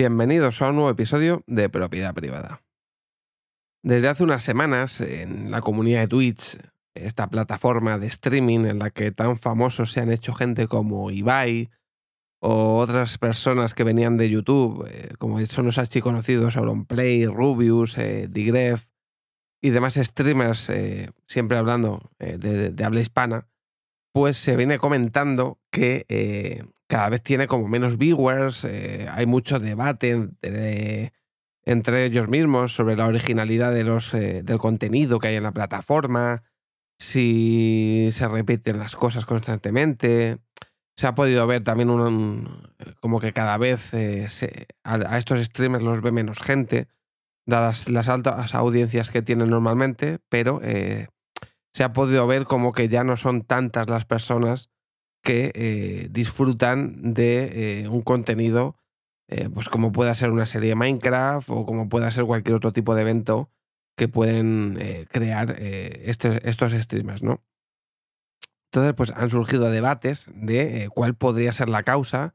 Bienvenidos a un nuevo episodio de Propiedad Privada. Desde hace unas semanas, en la comunidad de Twitch, esta plataforma de streaming en la que tan famosos se han hecho gente como Ibai o otras personas que venían de YouTube, eh, como son los archiconocidos Auronplay, Rubius, eh, Digref y demás streamers, eh, siempre hablando de, de, habla hispana, pues se viene comentando que cada vez tiene como menos viewers, eh, hay mucho debate entre, ellos mismos sobre la originalidad de los, eh, del contenido que hay en la plataforma, si se repiten las cosas constantemente. Se ha podido ver también un, como que cada vez eh, a, estos streamers los ve menos gente, dadas las altas audiencias que tienen normalmente, pero se ha podido ver como que ya no son tantas las personas que eh, disfrutan de eh, un contenido, eh, pues como pueda ser una serie de Minecraft o como pueda ser cualquier otro tipo de evento que pueden crear estos streamers, ¿no? Entonces, pues han surgido debates de cuál podría ser la causa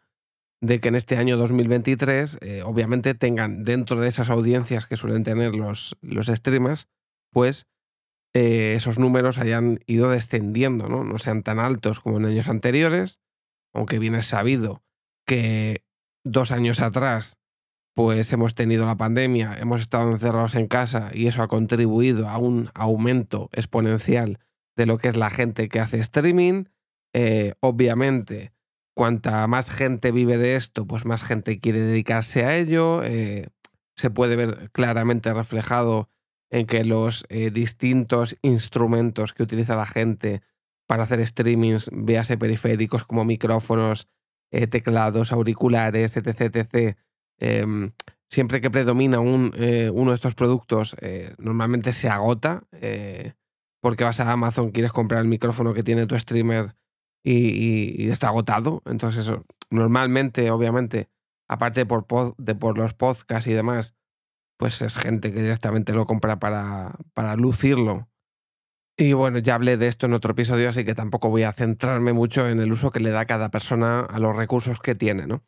de que en este año 2023, obviamente, tengan dentro de esas audiencias que suelen tener los, los streamers, pues eh, esos números hayan ido descendiendo, ¿no? sean tan altos como en años anteriores, aunque bien es sabido que dos años atrás pues hemos tenido la pandemia, hemos estado encerrados en casa y eso ha contribuido a un aumento exponencial de lo que es la gente que hace streaming. Eh, obviamente, cuanta más gente vive de esto, pues más gente quiere dedicarse a ello. Eh, se puede ver claramente reflejado en que los eh, distintos instrumentos que utiliza la gente para hacer streamings, véase periféricos como micrófonos, eh, teclados, auriculares, etc., etc., em, siempre que predomina un, eh, uno de estos productos, normalmente se agota, porque vas a Amazon, quieres comprar el micrófono que tiene tu streamer y, está agotado. Entonces, normalmente, obviamente, aparte por, de por los podcasts y demás, pues es gente que directamente lo compra para, para lucirlo. Y bueno, ya hablé de esto en otro episodio, así que tampoco voy a centrarme mucho en el uso que le da cada persona a los recursos que tiene, ¿no?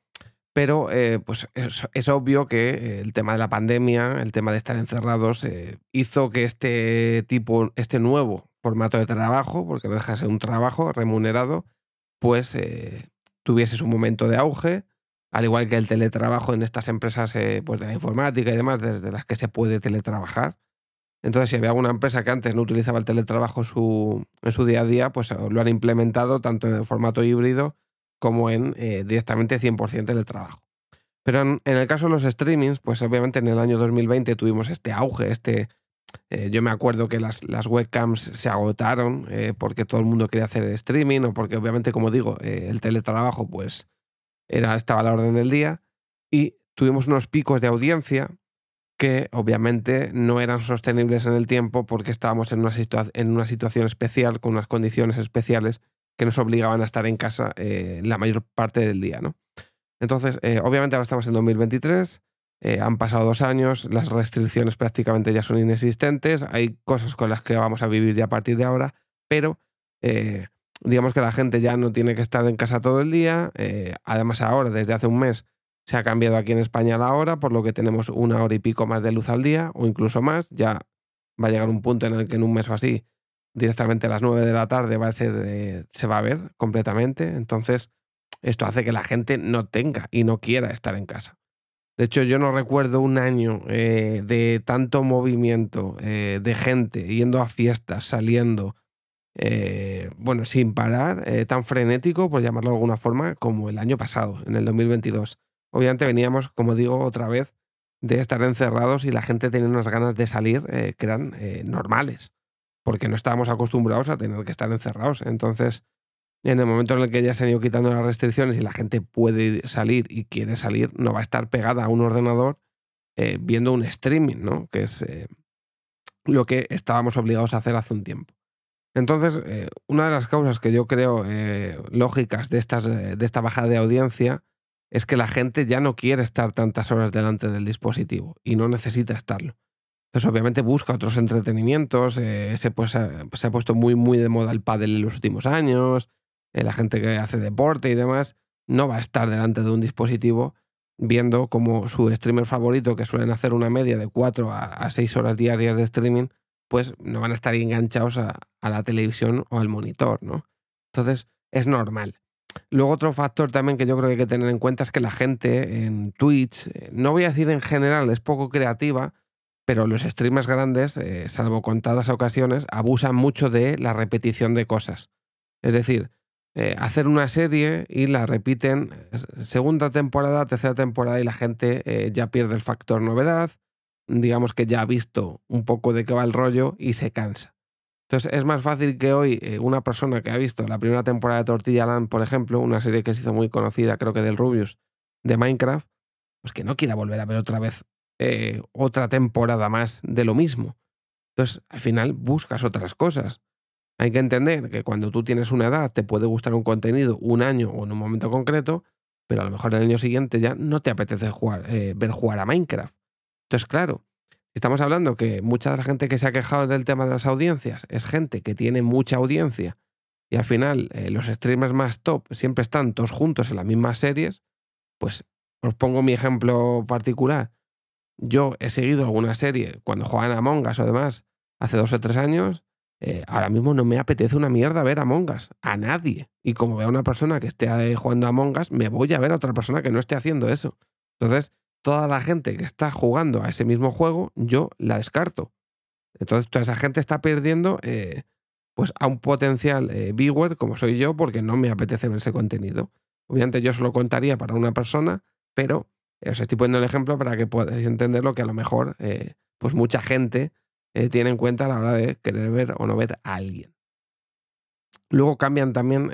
Pero eh, pues es, obvio que el tema de la pandemia, el tema de estar encerrados, eh, hizo que este tipo, este nuevo formato de trabajo, porque no deja de ser un trabajo remunerado, pues eh, tuviese su momento de auge al igual que el teletrabajo en estas empresas eh, pues de la informática y demás, desde las que se puede teletrabajar. Entonces, si había alguna empresa que antes no utilizaba el teletrabajo su, en su día a día, pues eh, lo han implementado tanto en formato híbrido como en eh, directamente 100% teletrabajo. Pero en, el caso de los streamings, pues obviamente en el año 2020 tuvimos este auge, este... yo me acuerdo que las, las webcams se agotaron porque todo el mundo quería hacer streaming o porque obviamente, como digo, el teletrabajo pues era, estaba a la orden del día y tuvimos unos picos de audiencia que obviamente no eran sostenibles en el tiempo porque estábamos en una, en una situación especial, con unas condiciones especiales que nos obligaban a estar en casa eh, la mayor parte del día. ¿no? Entonces, eh, obviamente ahora estamos en 2023, eh, han pasado dos años, las restricciones prácticamente ya son inexistentes, hay cosas con las que vamos a vivir ya a partir de ahora, pero digamos que la gente ya no tiene que estar en casa todo el día. Eh, además, ahora, desde hace un mes, se ha cambiado aquí en España la hora, por lo que tenemos una hora y pico más de luz al día, o incluso más. Ya va a llegar un punto en el que en un mes o así, directamente a las 9 de la tarde va a ser, eh, se va a ver completamente. Entonces, esto hace que la gente no tenga y no quiera estar en casa. De hecho, yo no recuerdo un año eh, de tanto movimiento de gente yendo a fiestas, saliendo, eh, bueno, sin parar, eh, tan frenético, por llamarlo de alguna forma, como el año pasado, en el 2022. Obviamente veníamos, como digo, otra vez de estar encerrados y la gente tenía unas ganas de salir eh, que eran normales, porque no estábamos acostumbrados a tener que estar encerrados. Entonces, en el momento en el que ya se han ido quitando las restricciones y la gente puede salir y quiere salir, no va a estar pegada a un ordenador viendo un streaming, ¿no? Que es lo que estábamos obligados a hacer hace un tiempo. Entonces, eh, una de las causas que yo creo eh, lógicas de, estas, eh, de esta bajada de audiencia es que la gente ya no quiere estar tantas horas delante del dispositivo y no necesita estarlo. Entonces, obviamente busca otros entretenimientos, se, pues, se ha puesto muy, muy de moda el pádel en los últimos años, la gente que hace deporte y demás no va a estar delante de un dispositivo viendo como su streamer favorito, que suelen hacer una media de 4 a 6 horas diarias de streaming, pues no van a estar enganchados a, la televisión o al monitor, ¿no? Entonces, es normal. Luego otro factor también que yo creo que hay que tener en cuenta es que la gente en Twitch, eh, no voy a decir en general, es poco creativa, pero los streamers grandes, eh, salvo contadas ocasiones, abusan mucho de la repetición de cosas. Es decir, eh, hacer una serie y la repiten segunda temporada, tercera temporada y la gente ya pierde el factor novedad, digamos que ya ha visto un poco de qué va el rollo y se cansa. Entonces es más fácil que hoy eh, una persona que ha visto la primera temporada de Tortilla Land, por ejemplo, una serie que se hizo muy conocida, creo que del Rubius, de Minecraft, pues que no quiera volver a ver otra vez eh, otra temporada más de lo mismo. Entonces, al final buscas otras cosas. Hay que entender que cuando tú tienes una edad te puede gustar un contenido un año o en un momento concreto, pero a lo mejor el año siguiente ya no te apetece eh, ver jugar a Minecraft. Entonces, claro, Estamos hablando que mucha de la gente que se ha quejado del tema de las audiencias es gente que tiene mucha audiencia y al final eh, los streamers más top siempre están todos juntos en las mismas series, pues os pongo mi ejemplo particular. Yo he seguido alguna serie cuando juegan a Among Us o demás hace dos o tres años. Eh, ahora mismo no me apetece una mierda ver a Among Us, a nadie. Y como veo a una persona que esté eh, jugando a Among Us, me voy a ver a otra persona que no esté haciendo eso. Entonces, toda la gente que está jugando a ese mismo juego, yo la descarto. Entonces, toda esa gente está perdiendo eh, pues a un potencial eh, viewer como soy yo, porque no me apetece ver ese contenido. Obviamente, yo se lo contaría para una persona, pero os estoy poniendo el ejemplo para que podáis entender lo que a lo mejor eh, pues mucha gente tiene en cuenta a la hora de querer ver o no ver a alguien. Luego cambian también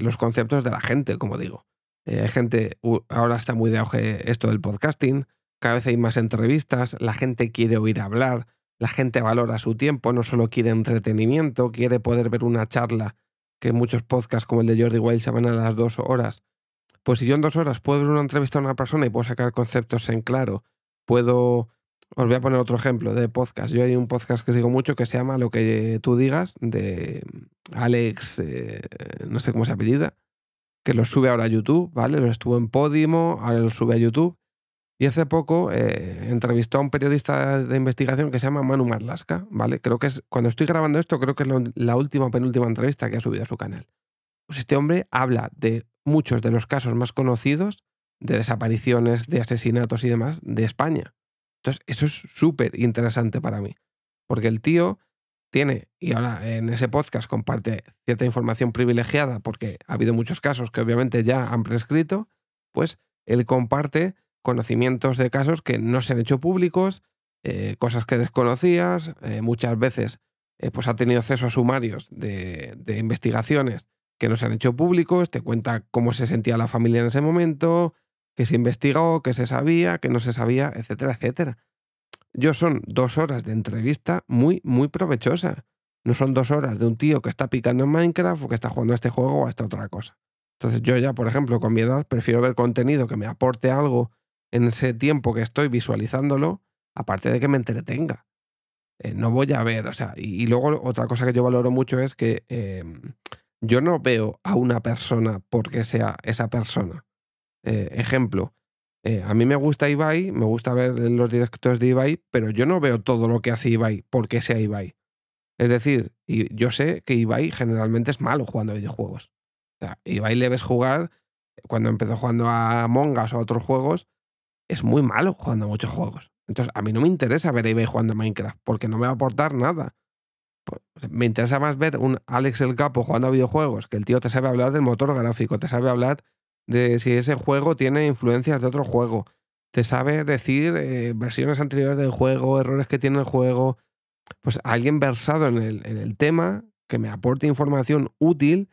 los conceptos de la gente, como digo. Eh, hay gente, ahora está muy de auge esto del podcasting, cada vez hay más entrevistas, la gente quiere oír hablar, la gente valora su tiempo, no solo quiere entretenimiento, quiere poder ver una charla, que muchos podcasts como el de Jordi Wild se van a las dos horas. Pues si yo en dos horas puedo ver una entrevista a una persona y puedo sacar conceptos en claro, puedo... Os voy a poner otro ejemplo de podcast. Yo hay un podcast que sigo mucho que se llama Lo que tú digas, de Alex, eh, no sé cómo se apellida, que los sube ahora a YouTube, ¿vale? Lo estuvo en Podimo, ahora los sube a YouTube. Y hace poco eh, entrevistó a un periodista de investigación que se llama Manu Marlaska, ¿vale? Creo que es, cuando estoy grabando esto, creo que es la última o penúltima entrevista que ha subido a su canal. Pues este hombre habla de muchos de los casos más conocidos de desapariciones, de asesinatos y demás de España. Entonces, eso es súper interesante para mí. Porque el tío tiene, y ahora en ese podcast comparte cierta información privilegiada, porque ha habido muchos casos que obviamente ya han prescrito, pues él comparte conocimientos de casos que no se han hecho públicos, eh, cosas que desconocías, eh, muchas veces eh, pues ha tenido acceso a sumarios de, de, investigaciones que no se han hecho públicos, te cuenta cómo se sentía la familia en ese momento, que se investigó, que se sabía, que no se sabía, etcétera, etcétera yo son dos horas de entrevista muy, muy provechosa. No son dos horas de un tío que está picando en Minecraft o que está jugando a este juego o a esta otra cosa. Entonces yo ya, por ejemplo, con mi edad, prefiero ver contenido que me aporte algo en ese tiempo que estoy visualizándolo, aparte de que me entretenga. Eh, no voy a ver, o sea, y, luego otra cosa que yo valoro mucho es que em, yo no veo a una persona porque sea esa persona. Eh, ejemplo, eh, a mí me gusta Ibai, me gusta ver los directos de Ibai, pero yo no veo todo lo que hace Ibai porque sea Ibai. Es decir, yo sé que Ibai generalmente es malo jugando a videojuegos. O sea, Ibai le ves jugar, cuando empezó jugando a Mongas o a otros juegos, es muy malo jugando a muchos juegos. Entonces, a mí no me interesa ver a Ibai jugando a Minecraft, porque no me va a aportar nada. Me interesa más ver un Alex el Capo jugando a videojuegos, que el tío te sabe hablar del motor gráfico, te sabe hablar de si ese juego tiene influencias de otro juego. Te sabe decir eh, versiones anteriores del juego, errores que tiene el juego. Pues alguien versado en el, en el tema que me aporte información útil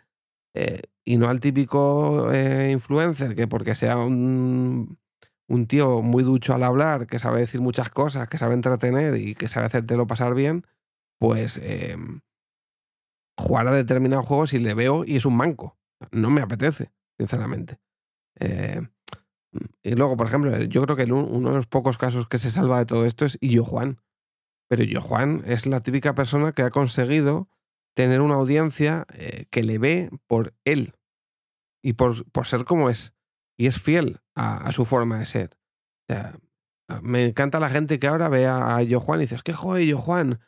eh, y no al típico eh, influencer que porque sea un, un tío muy ducho al hablar, que sabe decir muchas cosas, que sabe entretener y que sabe hacértelo pasar bien, pues em, jugar a determinado juego si le veo y es un manco. No me apetece sinceramente. Eh, y luego, por ejemplo, yo creo que uno de los pocos casos que se salva de todo esto es Illo Juan. Pero Illo Juan es la típica persona que ha conseguido tener una audiencia eh, que le ve por él y por, por ser como es. y es fiel a, su forma de ser. O sea, me encanta la gente que ahora ve a Yo Juan y dices, ¿qué joder, Yo Juan?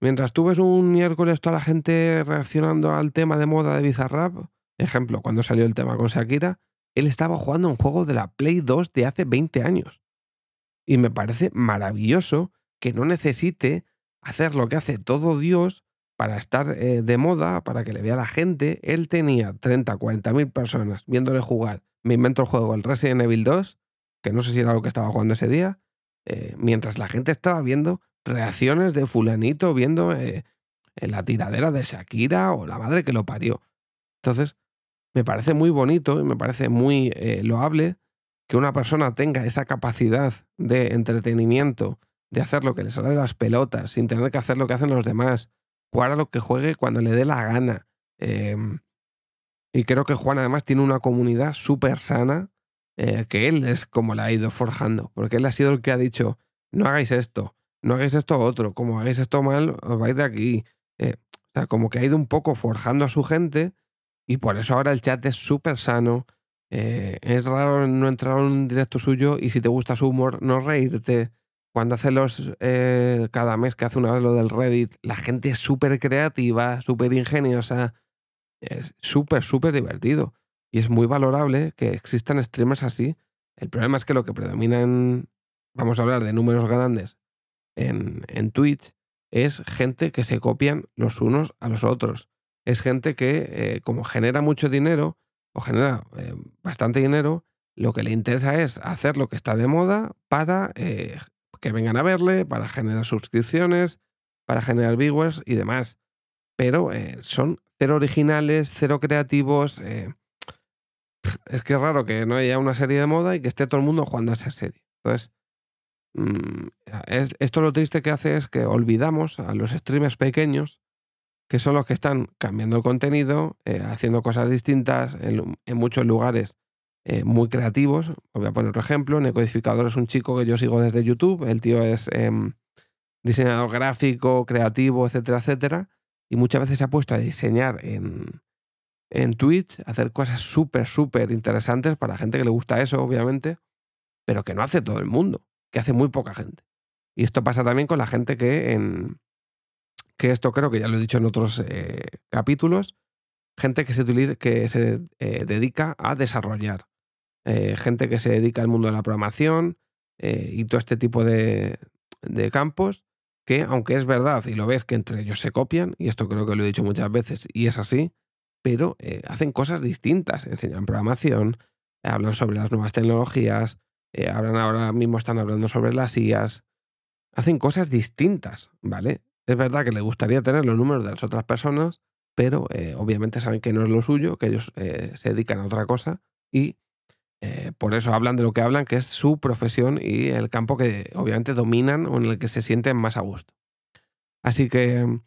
Mientras tú ves un miércoles toda la gente reaccionando al tema de moda de Bizarrap, ejemplo, cuando salió el tema con Shakira, él estaba jugando un juego de la Play 2 de hace 20 años. Y me parece maravilloso que no necesite hacer lo que hace todo Dios para estar eh, de moda, para que le vea la gente. Él tenía 30, 40 mil personas viéndole jugar. Me invento el juego, el Resident Evil 2, que no sé si era lo que estaba jugando ese día, eh, mientras la gente estaba viendo reacciones de fulanito, viendo eh, la tiradera de Shakira o la madre que lo parió. Entonces, me parece muy bonito y me parece muy loable que una persona tenga esa capacidad de entretenimiento, de hacer lo que le sale de las pelotas, sin tener que hacer lo que hacen los demás, jugar a lo que juegue cuando le dé la gana. Em, y creo que Juan además tiene una comunidad súper sana, eh, que él es como la ha ido forjando, porque él ha sido el que ha dicho, no hagáis esto, no hagáis esto otro, como hagáis esto mal, os vais de aquí. Eh, o sea, como que ha ido un poco forjando a su gente y por eso ahora el chat es súper sano, eh, es raro no entrar en un directo suyo y si te gusta su humor, no reírte. Cuando hace los. Eh, cada mes que hace una vez lo del Reddit, la gente es súper creativa, súper ingeniosa. Es súper, súper divertido. Y es muy valorable que existan streamers así. El problema es que lo que predomina en. Vamos a hablar de números grandes en, en Twitch. Es gente que se copian los unos a los otros. Es gente que, eh, como genera mucho dinero, o genera eh, bastante dinero, lo que le interesa es hacer lo que está de moda para eh, que vengan a verle, para generar suscripciones, para generar viewers y demás. Pero son cero originales, cero creativos. es que es raro que no haya una serie de moda y que esté todo el mundo jugando a esa serie. Entonces, mm, es, esto lo triste que hace es que olvidamos a los streamers pequeños que son los que están cambiando el contenido, eh, haciendo cosas distintas en, muchos lugares eh, muy creativos. Os voy a poner otro ejemplo. Necodificador es un chico que yo sigo desde YouTube. El tío es em, diseñador gráfico, creativo, etcétera, etcétera. Y muchas veces se ha puesto a diseñar en, en Twitch, hacer cosas súper, súper interesantes para gente que le gusta eso, obviamente, pero que no hace todo el mundo, que hace muy poca gente. Y esto pasa también con la gente que en, que esto creo que ya lo he dicho en otros eh, capítulos, gente que se, que se eh, dedica a desarrollar, eh, gente que se dedica al mundo de la programación y todo este tipo de, campos, que aunque es verdad y lo ves que entre ellos se copian, y esto creo que lo he dicho muchas veces y es así, pero hacen cosas distintas, enseñan programación, hablan sobre las nuevas tecnologías, hablan ahora mismo están hablando sobre las IAS, hacen cosas distintas, ¿vale? Es verdad que le gustaría tener los números de las otras personas, pero eh, obviamente saben que no es lo suyo, que ellos eh, se dedican a otra cosa y eh, por eso hablan de lo que hablan, que es su profesión y el campo que obviamente dominan o en el que se sienten más a gusto. Así que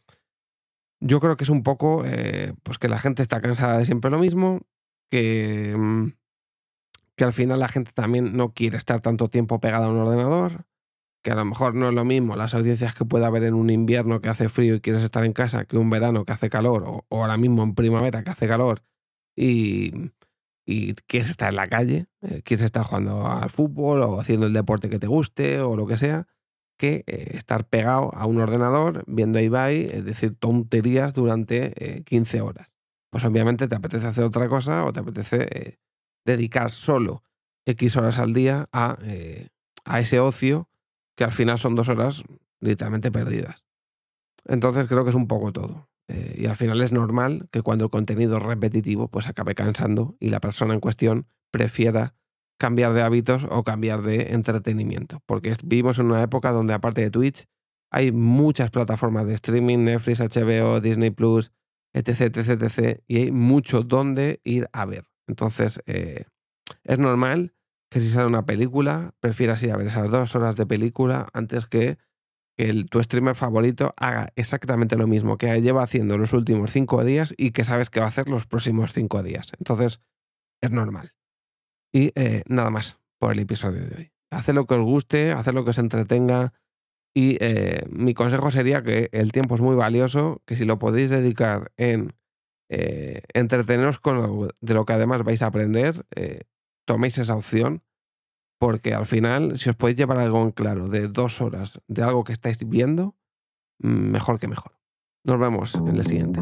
yo creo que es un poco pues que la gente está cansada de siempre lo mismo, que, mm, que al final la gente también no quiere estar tanto tiempo pegada a un ordenador, que a lo mejor no es lo mismo las audiencias que puede haber en un invierno que hace frío y quieres estar en casa que un verano que hace calor o, ahora mismo en primavera que hace calor y, y quieres estar en la calle, eh, quieres estar jugando al fútbol o haciendo el deporte que te guste o lo que sea, que eh, estar pegado a un ordenador viendo a Ibai, es decir, tonterías durante 15 eh, horas. Pues obviamente te apetece hacer otra cosa o te apetece dedicar solo X horas al día a, a ese ocio que al final son dos horas literalmente perdidas. Entonces creo que es un poco todo. Eh, y al final es normal que cuando el contenido es repetitivo, pues acabe cansando y la persona en cuestión prefiera cambiar de hábitos o cambiar de entretenimiento. Porque vivimos en una época donde aparte de Twitch hay muchas plataformas de streaming, Netflix, HBO, Disney Plus, etc, etc, etc. Y hay mucho donde ir a ver. Entonces, eh, es normal que si sale una película, prefieras ir a ver esas dos horas de película antes que que tu streamer favorito haga exactamente lo mismo que lleva haciendo los últimos cinco días y que sabes que va a hacer los próximos cinco días. Entonces, es normal. Y eh, nada más por el episodio de hoy. Haced lo que os guste, haced lo que os entretenga. Y eh, mi consejo sería que el tiempo es muy valioso, que si lo podéis dedicar en eh, entreteneros con algo de lo que además vais a aprender, toméis esa opción, porque al final, si os podéis llevar algo en claro de dos horas de algo que estáis viendo, mm, mejor que mejor. Nos vemos en el siguiente.